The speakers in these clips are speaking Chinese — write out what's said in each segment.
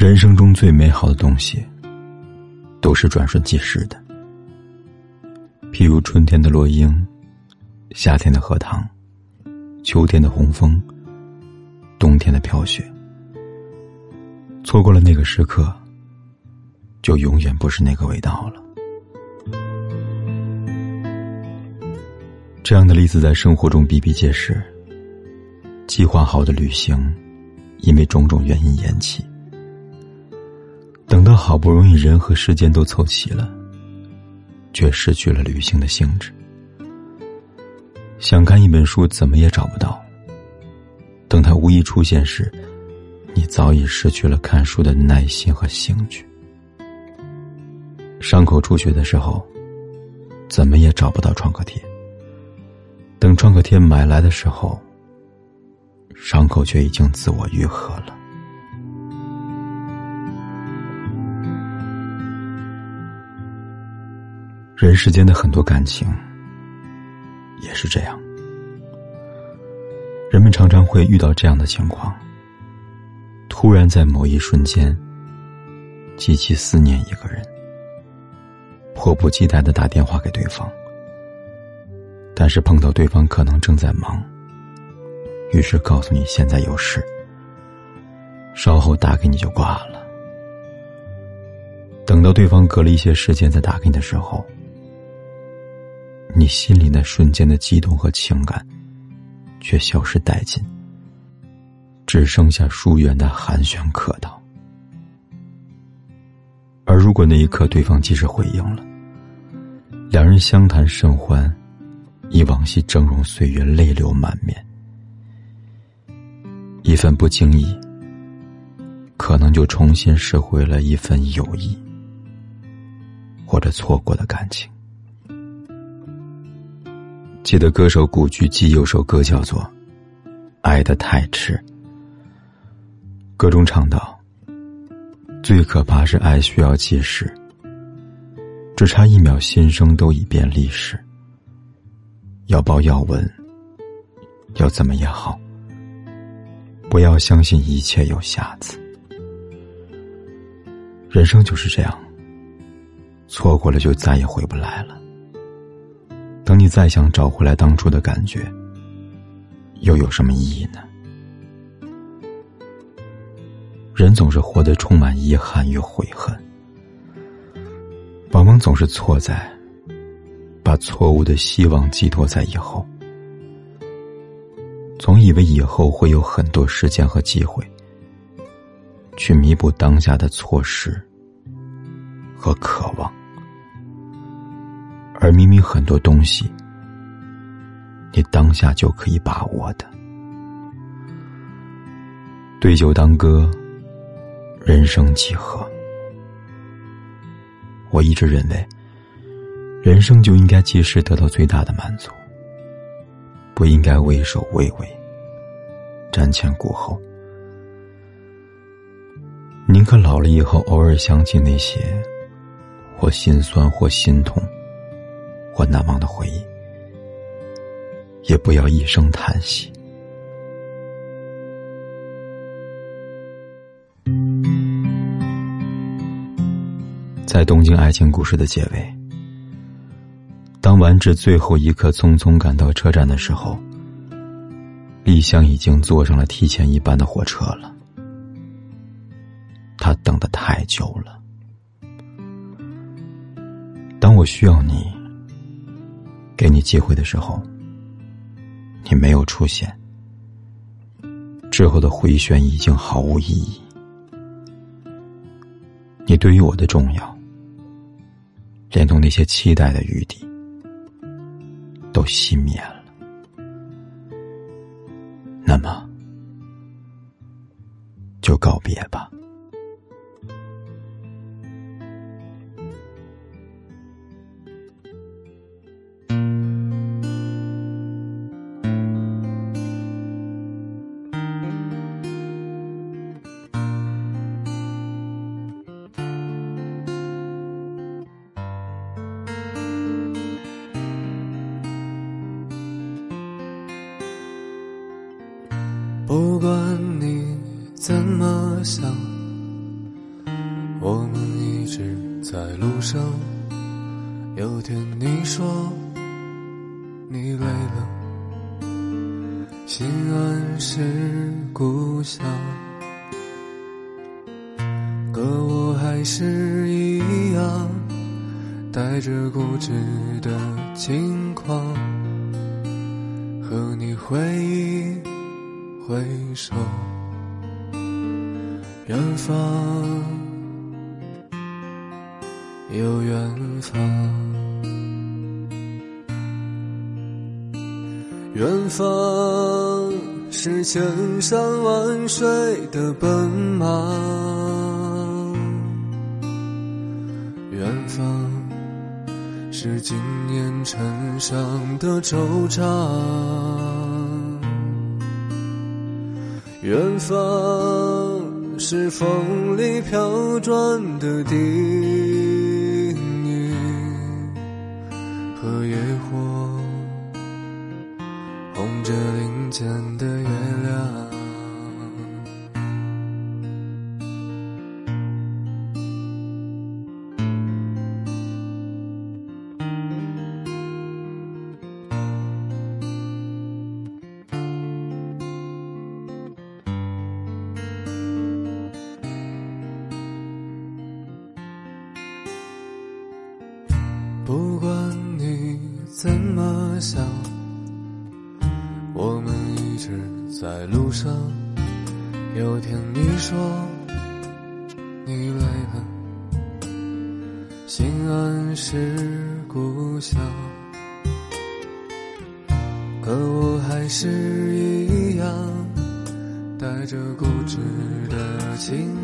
人生中最美好的东西，都是转瞬即逝的。譬如春天的落樱，夏天的荷塘，秋天的红枫，冬天的飘雪。错过了那个时刻，就永远不是那个味道了。这样的例子在生活中比比皆是。计划好的旅行，因为种种原因延期。等到好不容易人和时间都凑齐了，却失去了旅行的兴致。想看一本书，怎么也找不到。等它无意出现时，你早已失去了看书的耐心和兴趣。伤口出血的时候，怎么也找不到创可贴。等创可贴买来的时候，伤口却已经自我愈合了。人世间的很多感情也是这样，人们常常会遇到这样的情况：突然在某一瞬间极其思念一个人，迫不及待的打电话给对方，但是碰到对方可能正在忙，于是告诉你现在有事，稍后打给你就挂了。等到对方隔了一些时间再打给你的时候。你心里那瞬间的激动和情感，却消失殆尽，只剩下疏远的寒暄客套。而如果那一刻对方及时回应了，两人相谈甚欢，忆往昔峥嵘岁月，泪流满面，一份不经意，可能就重新拾回了一份友谊，或者错过的感情。记得歌手古巨基有首歌叫做《爱得太迟》，歌中唱道：“最可怕是爱需要计时，只差一秒，心声都已变历史。要抱要吻，要怎么也好，不要相信一切有瑕疵。人生就是这样，错过了就再也回不来了。”你再想找回来当初的感觉，又有什么意义呢？人总是活得充满遗憾与悔恨，往往总是错在把错误的希望寄托在以后，总以为以后会有很多时间和机会去弥补当下的错失和渴望。而明明很多东西，你当下就可以把握的。对酒当歌，人生几何？我一直认为，人生就应该及时得到最大的满足，不应该畏首畏尾、瞻前顾后，宁可老了以后偶尔想起那些，或心酸或心痛。或难忘的回忆，也不要一声叹息。在《东京爱情故事》的结尾，当丸治最后一刻匆匆赶到车站的时候，丽香已经坐上了提前一班的火车了。他等的太久了。当我需要你。给你机会的时候，你没有出现，之后的回旋已经毫无意义。你对于我的重要，连同那些期待的余地，都熄灭了。那么，就告别吧。不管你怎么想，我们一直在路上。有天你说你累了，心安是故乡，可我还是一样，带着固执的轻狂，和你回忆。回首，远方有远方，远方是千山万水的奔忙，远方是经年尘上的惆怅。远方是风里飘转的叮咛和野火，红着林间的月亮。不管你怎么想，我们一直在路上。有天你说你累了，心安是故乡，可我还是一样，带着固执的轻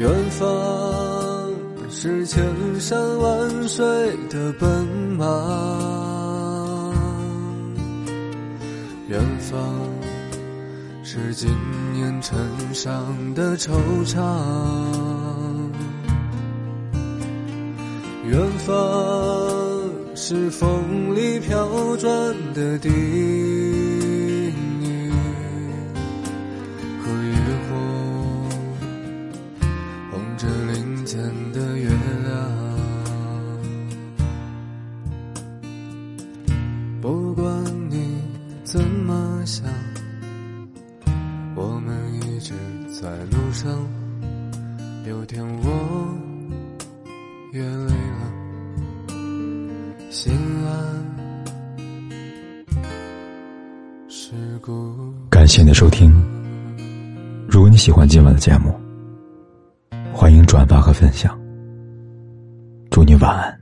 远方是千山万水的奔忙，远方是经年尘上的惆怅。远方是风里飘转的叮心安。感谢你的收听。如果你喜欢今晚的节目，欢迎转发和分享。祝你晚安。